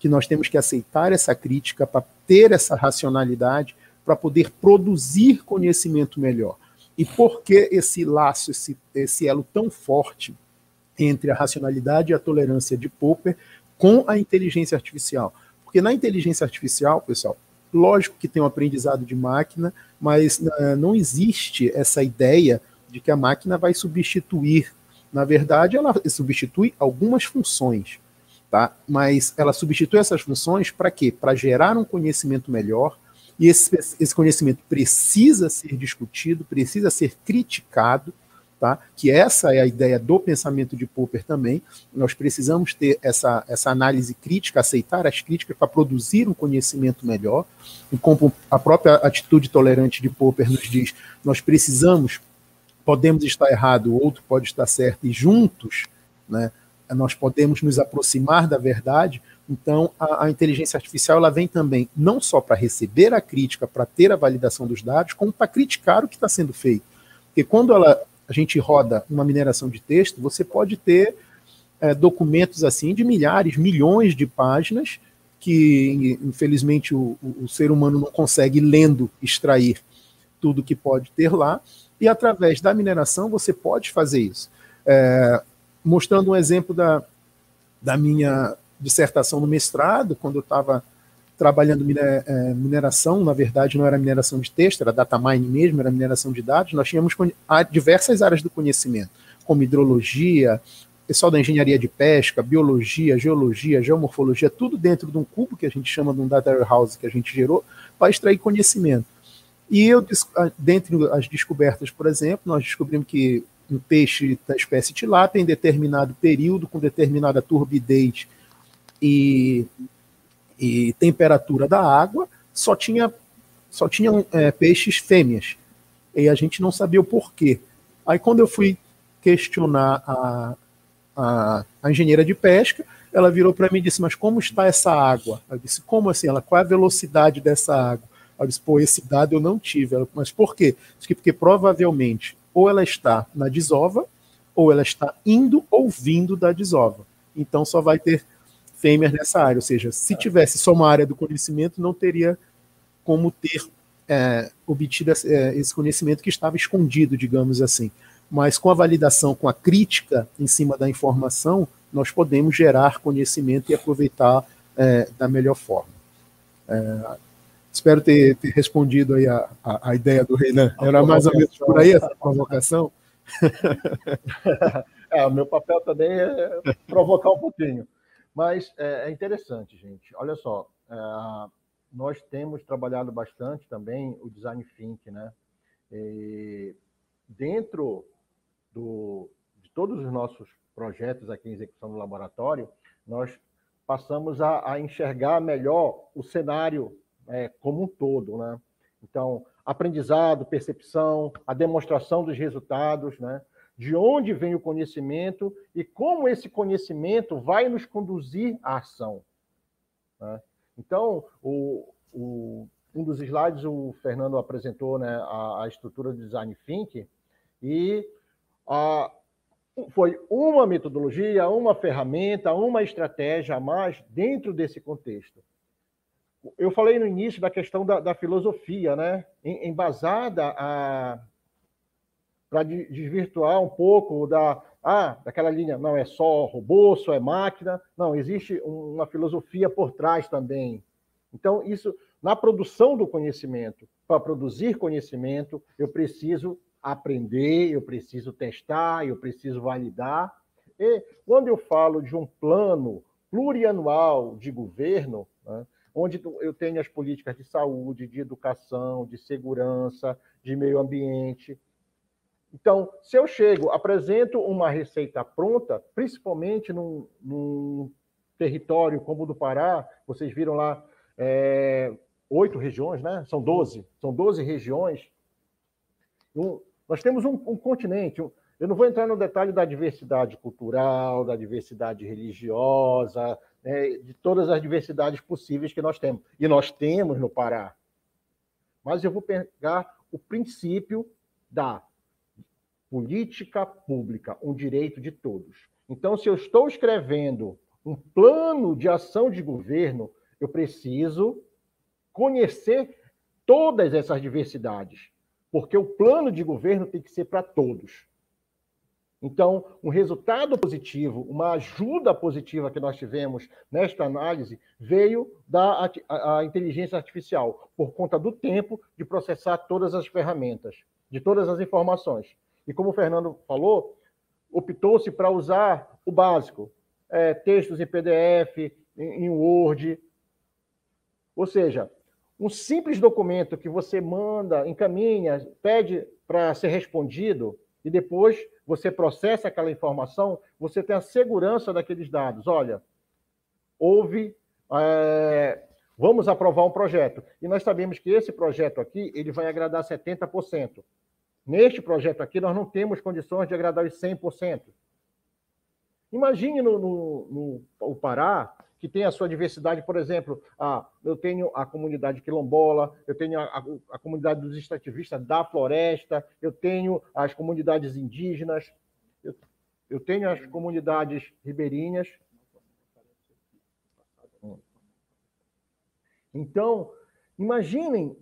que nós temos que aceitar essa crítica para ter essa racionalidade, para poder produzir conhecimento melhor. E por que esse laço, esse, esse elo tão forte entre a racionalidade e a tolerância de Popper com a inteligência artificial. Porque na inteligência artificial, pessoal, Lógico que tem um aprendizado de máquina, mas uh, não existe essa ideia de que a máquina vai substituir. Na verdade, ela substitui algumas funções, tá? Mas ela substitui essas funções para quê? Para gerar um conhecimento melhor, e esse, esse conhecimento precisa ser discutido, precisa ser criticado, Tá? Que essa é a ideia do pensamento de Popper também. Nós precisamos ter essa, essa análise crítica, aceitar as críticas para produzir um conhecimento melhor. E como a própria atitude tolerante de Popper nos diz, nós precisamos, podemos estar errado, o outro pode estar certo, e juntos, né, nós podemos nos aproximar da verdade. Então, a, a inteligência artificial ela vem também não só para receber a crítica, para ter a validação dos dados, como para criticar o que está sendo feito. Porque quando ela a gente roda uma mineração de texto, você pode ter é, documentos assim de milhares, milhões de páginas que, infelizmente, o, o, ser humano não consegue, lendo, extrair tudo que pode ter lá, e através da mineração você pode fazer isso. É, mostrando um exemplo da, da minha dissertação no mestrado, quando eu estava trabalhando é, mineração, na verdade não era mineração de texto, era data mining mesmo, era mineração de dados, nós tínhamos diversas áreas do conhecimento, como hidrologia, pessoal da engenharia de pesca, biologia, geologia, geomorfologia, tudo dentro de um cubo que a gente chama de um data warehouse que a gente gerou, para extrair conhecimento. E eu, dentre as descobertas, por exemplo, nós descobrimos que um peixe da espécie tilápia, em determinado período, com determinada turbidez e e temperatura da água, só tinha só tinham é, peixes fêmeas. E a gente não sabia o porquê. Aí quando eu fui questionar a, a, a engenheira de pesca, ela virou para mim e disse, mas como está essa água? Eu disse, como assim? Ela, qual é a velocidade dessa água? Ela disse, pô, esse dado eu não tive. Ela, mas por quê? Porque provavelmente ou ela está na desova, ou ela está indo ou vindo da desova. Então só vai ter fêmeas nessa área. Ou seja, se tivesse só uma área do conhecimento, não teria como ter é, obtido é, esse conhecimento que estava escondido, digamos assim. Mas com a validação, com a crítica em cima da informação, nós podemos gerar conhecimento e aproveitar é, da melhor forma. É, espero ter, ter, respondido aí a, a, a ideia do Reinan. Era mais ou menos por aí essa provocação? é, o meu papel também é provocar um pouquinho. Mas é, é interessante, gente. Olha só, é, nós temos trabalhado bastante também o design think, né? E dentro do, de todos os nossos projetos aqui em execução no laboratório, nós passamos a, a enxergar melhor o cenário é, como um todo, né? Então, aprendizado, percepção, a demonstração dos resultados, né? de onde vem o conhecimento e como esse conhecimento vai nos conduzir à ação. Né? Então, o, o, um dos slides o Fernando apresentou né, a, a estrutura do design thinking e a, foi uma metodologia, uma ferramenta, uma estratégia a mais dentro desse contexto. Eu falei no início da questão da, da filosofia, né? embasada a, para desvirtuar um pouco da, ah, daquela linha, não é só robô, só é máquina. Não, existe uma filosofia por trás também. Então, isso, na produção do conhecimento, para produzir conhecimento, eu preciso aprender, eu preciso testar, eu preciso validar. E quando eu falo de um plano plurianual de governo, né, onde eu tenho as políticas de saúde, de educação, de segurança, de meio ambiente, então, se eu chego, apresento uma receita pronta, principalmente num, num território como o do Pará, vocês viram lá é, oito regiões, né? São doze, são doze regiões. Um, nós temos um, um continente. Um, eu não vou entrar no detalhe da diversidade cultural, da diversidade religiosa, né, de todas as diversidades possíveis que nós temos. E nós temos no Pará. Mas eu vou pegar o princípio da política pública, um direito de todos. Então, se eu estou escrevendo um plano de ação de governo, eu preciso conhecer todas essas diversidades, porque o plano de governo tem que ser para todos. Então, um resultado positivo, uma ajuda positiva que nós tivemos nesta análise veio da a, a inteligência artificial, por conta do tempo de processar todas as ferramentas, de todas as informações. E como o Fernando falou, optou-se para usar o básico, é, textos em PDF, em, em Word. Ou seja, um simples documento que você manda, encaminha, pede para ser respondido, e depois você processa aquela informação, você tem a segurança daqueles dados. Olha, houve. É, vamos aprovar um projeto. E nós sabemos que esse projeto aqui ele vai agradar 70%. Neste projeto aqui, nós não temos condições de agradar os 100%. Imagine no, no, no o Pará, que tem a sua diversidade, por exemplo, a, eu tenho a comunidade quilombola, eu tenho a, a, a, comunidade dos extrativistas da floresta, eu tenho as comunidades indígenas, eu, eu tenho as comunidades ribeirinhas. Então, imaginem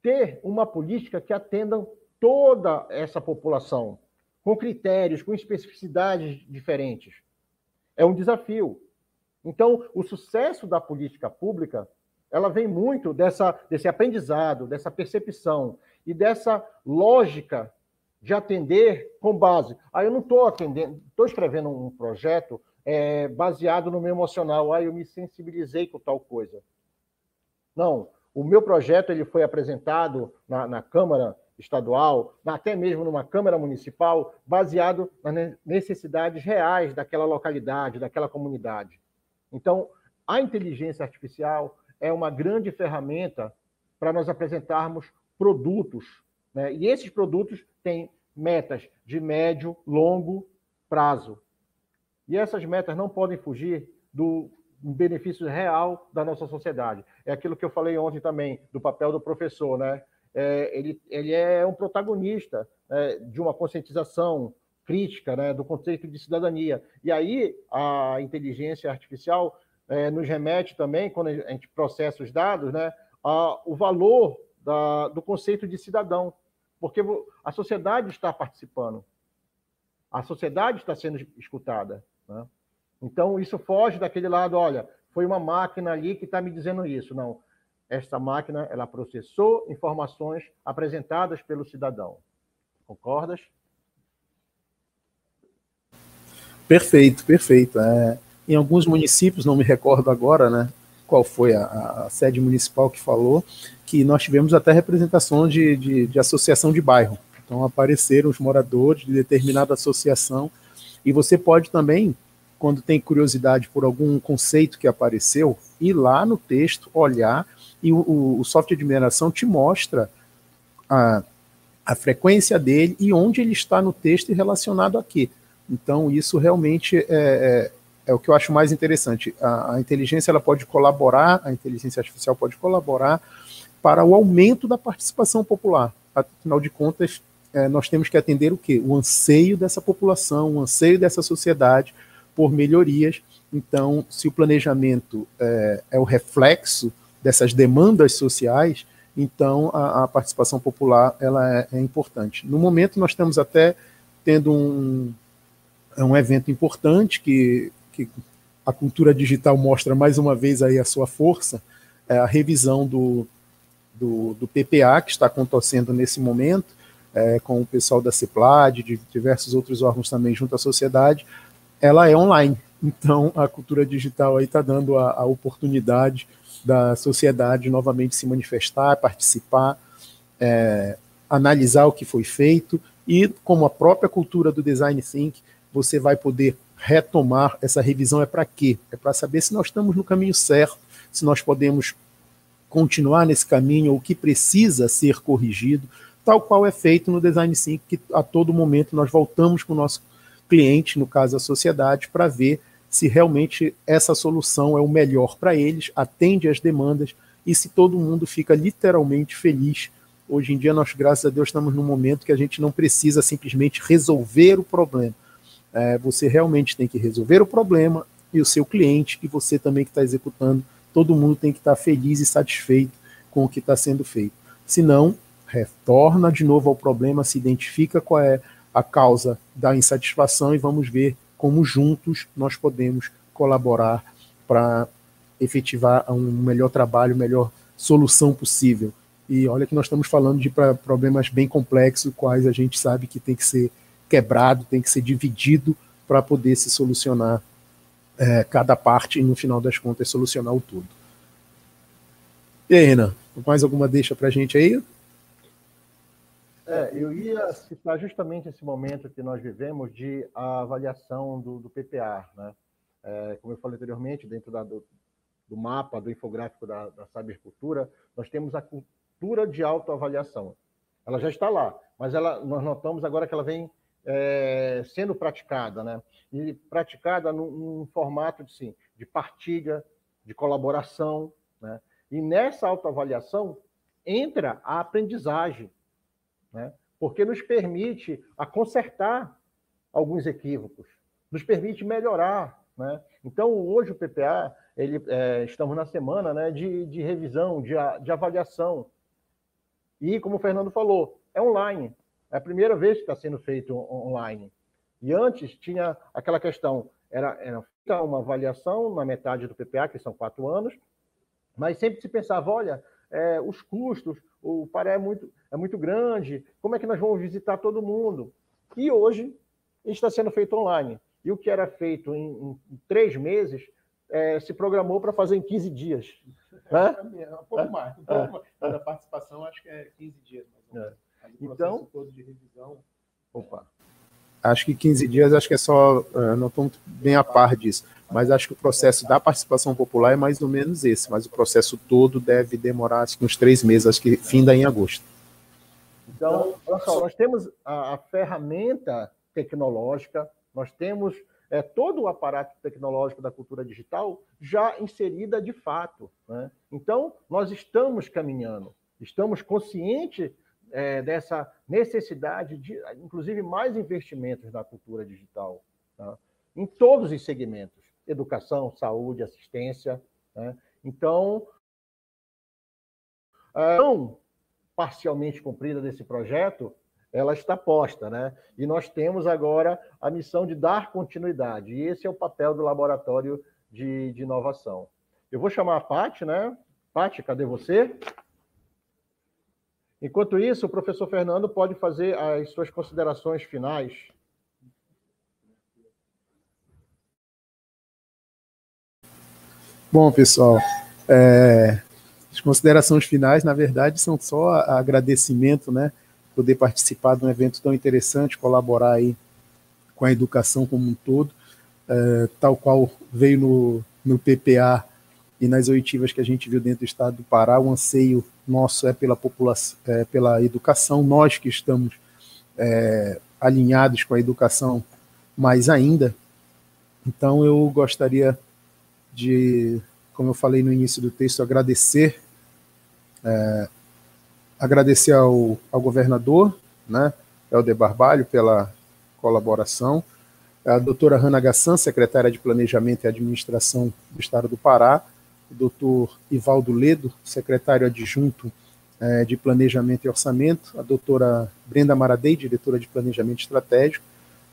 ter uma política que atenda toda essa população, com critérios, com especificidades diferentes. É um desafio. Então, o sucesso da política pública, ela vem muito dessa, desse aprendizado, dessa percepção e dessa lógica de atender com base. Ah, eu não estou atendendo, estou escrevendo um projeto é, baseado no meu emocional. Ah, eu me sensibilizei com tal coisa. Não, o meu projeto ele foi apresentado na, na Câmara estadual, até mesmo numa Câmara Municipal, baseado nas necessidades reais daquela localidade, daquela comunidade. Então, a inteligência artificial é uma grande ferramenta para nós apresentarmos produtos. Né? E esses produtos têm metas de médio, longo prazo. E essas metas não podem fugir do benefício real da nossa sociedade. É aquilo que eu falei ontem também, do papel do professor. Né? É, ele, ele é um protagonista é, de uma conscientização crítica né, do conceito de cidadania. E aí a inteligência artificial é, nos remete também, quando a gente processa os dados, né, a, o valor da, do conceito de cidadão, porque a sociedade está participando, a sociedade está sendo escutada. Né? Então, isso foge daquele lado, olha, foi uma máquina ali que está me dizendo isso. Não, esta máquina, ela processou informações apresentadas pelo cidadão. Concordas? Perfeito, perfeito. É, em alguns municípios, não me recordo agora, né, qual foi a, a, sede municipal que falou, que nós tivemos até representação de, de, de associação de bairro. Então apareceram os moradores de determinada associação, e você pode também, quando tem curiosidade por algum conceito que apareceu, ir lá no texto, olhar, e o, o software de mineração te mostra a, a frequência dele e onde ele está no texto e relacionado a quê. Então, isso realmente é, é, é, o que eu acho mais interessante. A, a, inteligência ela pode colaborar, a inteligência artificial pode colaborar para o aumento da participação popular. Afinal de contas, é, nós temos que atender o quê? O anseio dessa população, o anseio dessa sociedade por melhorias. Então, se o planejamento é, é o reflexo dessas demandas sociais, então a, a participação popular ela é, é importante. No momento, nós estamos até tendo um, é um evento importante que, que a cultura digital mostra mais uma vez aí a sua força, é a revisão do, do, do, PPA, que está acontecendo nesse momento, é, com o pessoal da CEPLAD, de diversos outros órgãos também junto à sociedade, ela é online. Então, a cultura digital aí está dando a, a, oportunidade da sociedade novamente se manifestar, participar, é, analisar o que foi feito e, como a própria cultura do design thinking, você vai poder retomar essa revisão é para quê? É para saber se nós estamos no caminho certo, se nós podemos continuar nesse caminho ou o que precisa ser corrigido, tal qual é feito no Design Sync, que a todo momento nós voltamos com o nosso cliente, no caso a sociedade, para ver se realmente essa solução é o melhor para eles, atende às demandas e se todo mundo fica literalmente feliz. Hoje em dia, nós, graças a Deus, estamos num momento que a gente não precisa simplesmente resolver o problema é, você realmente tem que resolver o problema e o seu cliente, e você também que está executando, todo mundo tem que estar tá feliz e satisfeito com o que está sendo feito. Se não, retorna de novo ao problema, se identifica qual é a causa da insatisfação e vamos ver como juntos nós podemos colaborar para efetivar um melhor trabalho, melhor solução possível. E olha que nós estamos falando de problemas bem complexos, quais a gente sabe que tem que ser quebrado, tem que ser dividido para poder se solucionar é, cada parte e, no final das contas, solucionar o todo. E aí, Renan, mais alguma deixa para a gente aí? É, eu ia citar justamente esse momento que nós vivemos de avaliação do, do PPA. Né? É, como eu falei anteriormente, dentro da, do, do, mapa, do infográfico da, da Cybercultura, nós temos a cultura de autoavaliação. Ela já está lá, mas ela, nós notamos agora que ela vem é, sendo praticada, né? E praticada num, num formato de, sim, de partilha, de colaboração, né? E nessa autoavaliação entra a aprendizagem, né? Porque nos permite a consertar alguns equívocos, nos permite melhorar, né? Então hoje o PPA, ele, é, estamos na semana, né? De, de revisão, de, de avaliação e como o Fernando falou, é online. É a primeira vez que está sendo feito online. E antes tinha aquela questão, era, era feita uma avaliação na metade do PPA, que são quatro anos, mas sempre se pensava, olha, é, os custos, o Pará é muito, é muito grande, como é que nós vamos visitar todo mundo? E hoje está sendo feito online. E o que era feito em, em três meses é, se programou para fazer em 15 dias. Né? É, um pouco mais. Um pouco mais. Da participação, acho que é 15 dias. Mais ou menos. Então, todo de revisão. Opa. Acho que 15 dias, acho que é só. Uh, não estou bem a par disso. Mas acho que o processo da participação popular é mais ou menos esse. Mas o processo todo deve demorar acho que uns três meses, acho que finda em agosto. Então, olha só, nós temos a, a ferramenta tecnológica, nós temos é, todo o aparato tecnológico da cultura digital já inserida de fato. Né? Então, nós estamos caminhando, estamos conscientes é, dessa necessidade de, inclusive, mais investimentos na cultura digital, tá? em todos os segmentos: educação, saúde, assistência. Né? Então, a não parcialmente cumprida desse projeto, ela está posta, né? E nós temos agora a missão de dar continuidade, e esse é o papel do laboratório de, de inovação. Eu vou chamar a Paty, né? Paty, cadê você? Enquanto isso, o professor Fernando pode fazer as suas considerações finais. Bom, pessoal, é, as considerações finais, na verdade, são só agradecimento, né? Poder participar de um evento tão interessante, colaborar aí com a educação como um todo, é, tal qual veio no, no PPA e nas oitivas que a gente viu dentro do estado do Pará, o anseio nosso é pela população, é, pela educação, nós que estamos é, alinhados com a educação mais ainda. Então eu gostaria de, como eu falei no início do texto, agradecer, é, agradecer ao, ao governador, né, Helder Barbalho, pela colaboração, a doutora Hanna Gassan, secretária de Planejamento e Administração do Estado do Pará, o doutor Ivaldo Ledo, secretário adjunto é, de Planejamento e Orçamento, a doutora Brenda Maradei, diretora de Planejamento Estratégico,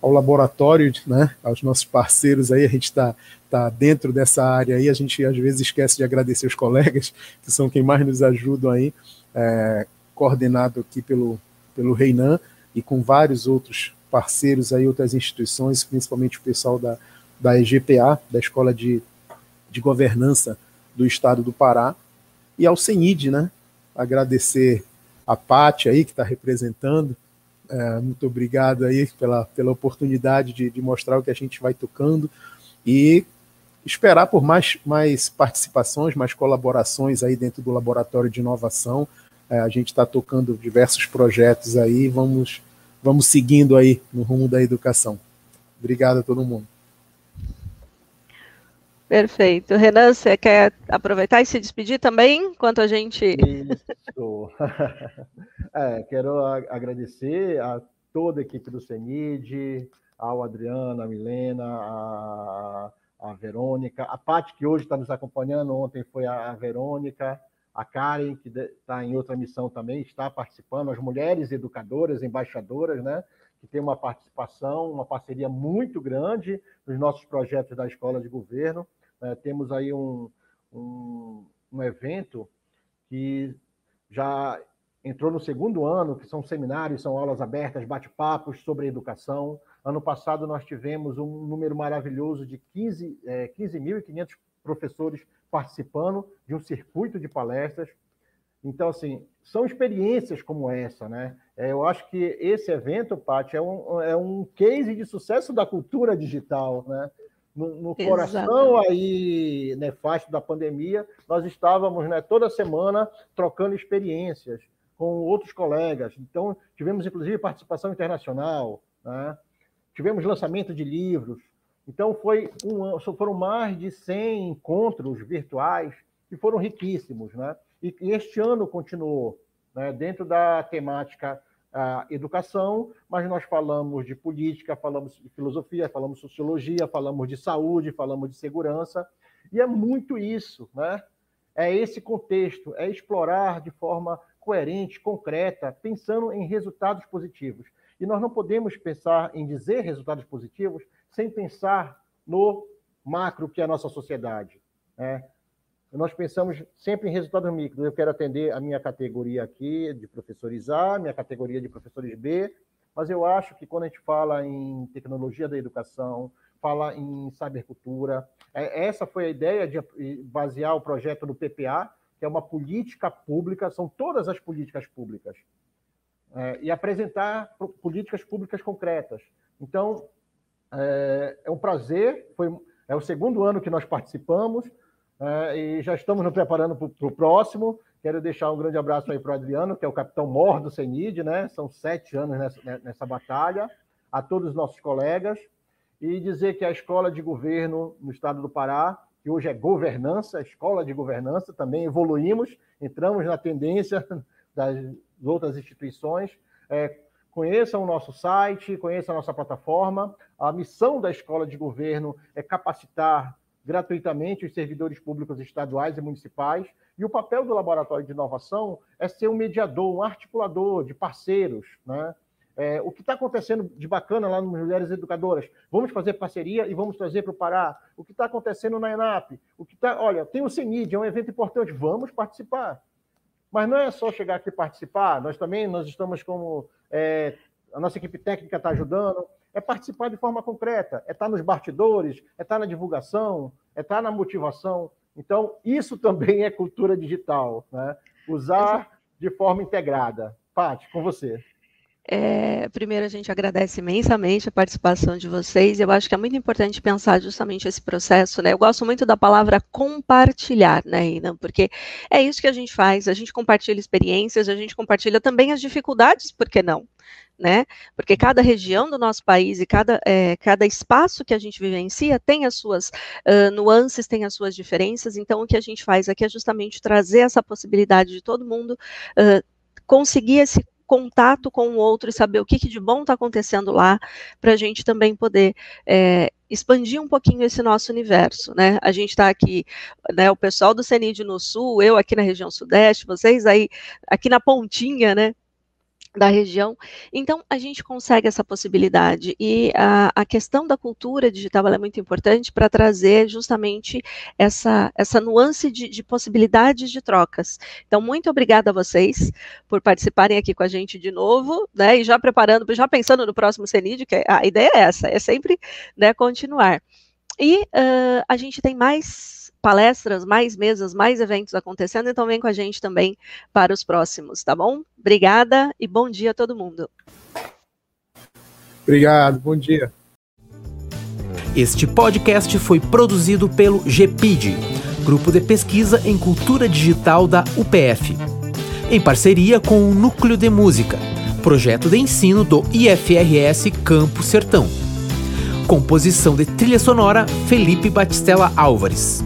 ao laboratório, né, aos nossos parceiros aí, a gente está tá dentro dessa área aí, a gente às vezes esquece de agradecer os colegas, que são quem mais nos ajudam aí, é, coordenado aqui pelo, pelo Reinan e com vários outros parceiros aí, outras instituições, principalmente o pessoal da, da EGPA, da Escola de, de Governança do estado do Pará, e ao CENID, né? Agradecer a Pátia aí, que está representando. É, muito obrigado aí pela, pela oportunidade de, de mostrar o que a gente vai tocando e esperar por mais, mais participações, mais colaborações aí dentro do laboratório de inovação. É, a gente está tocando diversos projetos aí, vamos, vamos seguindo aí no rumo da educação. Obrigado a todo mundo. Perfeito. Renan, você quer aproveitar e se despedir também, enquanto a gente. Isso. é, quero agradecer a toda a equipe do CENID, ao Adriano, a Milena, a, a Verônica, a Paty, que hoje está nos acompanhando, ontem foi a, a Verônica, a Karen, que está em outra missão também, está participando, as mulheres educadoras, embaixadoras, né? que tem uma participação, uma parceria muito grande nos nossos projetos da Escola de Governo. É, temos aí um, um, um evento que já entrou no segundo ano, que são seminários, são aulas abertas, bate-papos sobre educação. Ano passado nós tivemos um número maravilhoso de 15.500 é, 15 professores participando de um circuito de palestras. Então, assim, são experiências como essa, né? É, eu acho que esse evento, Paty, é um, é um case de sucesso da cultura digital, né? No, no coração aí nefasto da pandemia, nós estávamos né, toda semana trocando experiências com outros colegas. Então, tivemos inclusive participação internacional, né? tivemos lançamento de livros. Então, foi um, foram mais de 100 encontros virtuais que foram riquíssimos. Né? E, e este ano continuou né, dentro da temática a educação, mas nós falamos de política, falamos de filosofia, falamos de sociologia, falamos de saúde, falamos de segurança, e é muito isso, né? É esse contexto, é explorar de forma coerente, concreta, pensando em resultados positivos. E nós não podemos pensar em dizer resultados positivos sem pensar no macro que é a nossa sociedade. Né? Nós pensamos sempre em resultados micros. Eu quero atender a minha categoria aqui de professores A, minha categoria de professores B, mas eu acho que quando a gente fala em tecnologia da educação, fala em cybercultura, é, essa foi a ideia de basear o projeto no PPA, que é uma política pública, são todas as políticas públicas, é, e apresentar políticas públicas concretas. Então, é, é um prazer, foi, é o segundo ano que nós participamos, é, e já estamos nos preparando para o próximo. Quero deixar um grande abraço aí para o Adriano, que é o capitão mor do CENID, né? São sete anos nessa, né, nessa batalha. A todos os nossos colegas. E dizer que a Escola de Governo no Estado do Pará, que hoje é governança, Escola de Governança, também evoluímos, entramos na tendência das outras instituições. É, conheçam o nosso site, conheçam a nossa plataforma. A missão da Escola de Governo é capacitar gratuitamente os servidores públicos estaduais e municipais, e o papel do laboratório de inovação é ser um mediador, um articulador de parceiros, né? É, o que está acontecendo de bacana lá no Mulheres Educadoras? Vamos fazer parceria e vamos trazer para o Pará. O que está acontecendo na ENAP? O que tá, olha, tem o CENID, é um evento importante, vamos participar. Mas não é só chegar aqui e participar, nós também nós estamos como é, a nossa equipe técnica está ajudando, é participar de forma concreta, é estar nos bastidores, é estar na divulgação, é estar na motivação. Então, isso também é cultura digital, né? usar de forma integrada. Paty, com você. É, primeiro, a gente agradece imensamente a participação de vocês. Eu acho que é muito importante pensar justamente esse processo, né? Eu gosto muito da palavra compartilhar, né, Ina? Porque é isso que a gente faz. A gente compartilha experiências, a gente compartilha também as dificuldades, por que não? Né? Porque cada região do nosso país e cada, é, cada espaço que a gente vivencia tem as suas uh, nuances, tem as suas diferenças. Então, o que a gente faz aqui é justamente trazer essa possibilidade de todo mundo uh, conseguir esse contato com o outro e saber o que, que de bom está acontecendo lá, para a gente também poder é, expandir um pouquinho esse nosso universo, né? A gente está aqui, né? O pessoal do CENID no sul, eu aqui na região sudeste, vocês aí aqui na pontinha, né? Da região. Então, a gente consegue essa possibilidade. E a, a questão da cultura digital é muito importante para trazer justamente essa, essa nuance de, de, possibilidades de trocas. Então, muito obrigada a vocês por participarem aqui com a gente de novo, né? E já preparando, já pensando no próximo CENID, que a ideia é essa, é sempre né, continuar. E uh, a gente tem mais palestras, mais mesas, mais eventos acontecendo, então vem com a gente também para os próximos, tá bom? Obrigada e bom dia a todo mundo. Obrigado, bom dia. Este podcast foi produzido pelo GPID, Grupo de Pesquisa em Cultura Digital da UPF, em parceria com o Núcleo de Música, projeto de ensino do IFRS Campo Sertão. Composição de trilha sonora Felipe Batistella Álvares.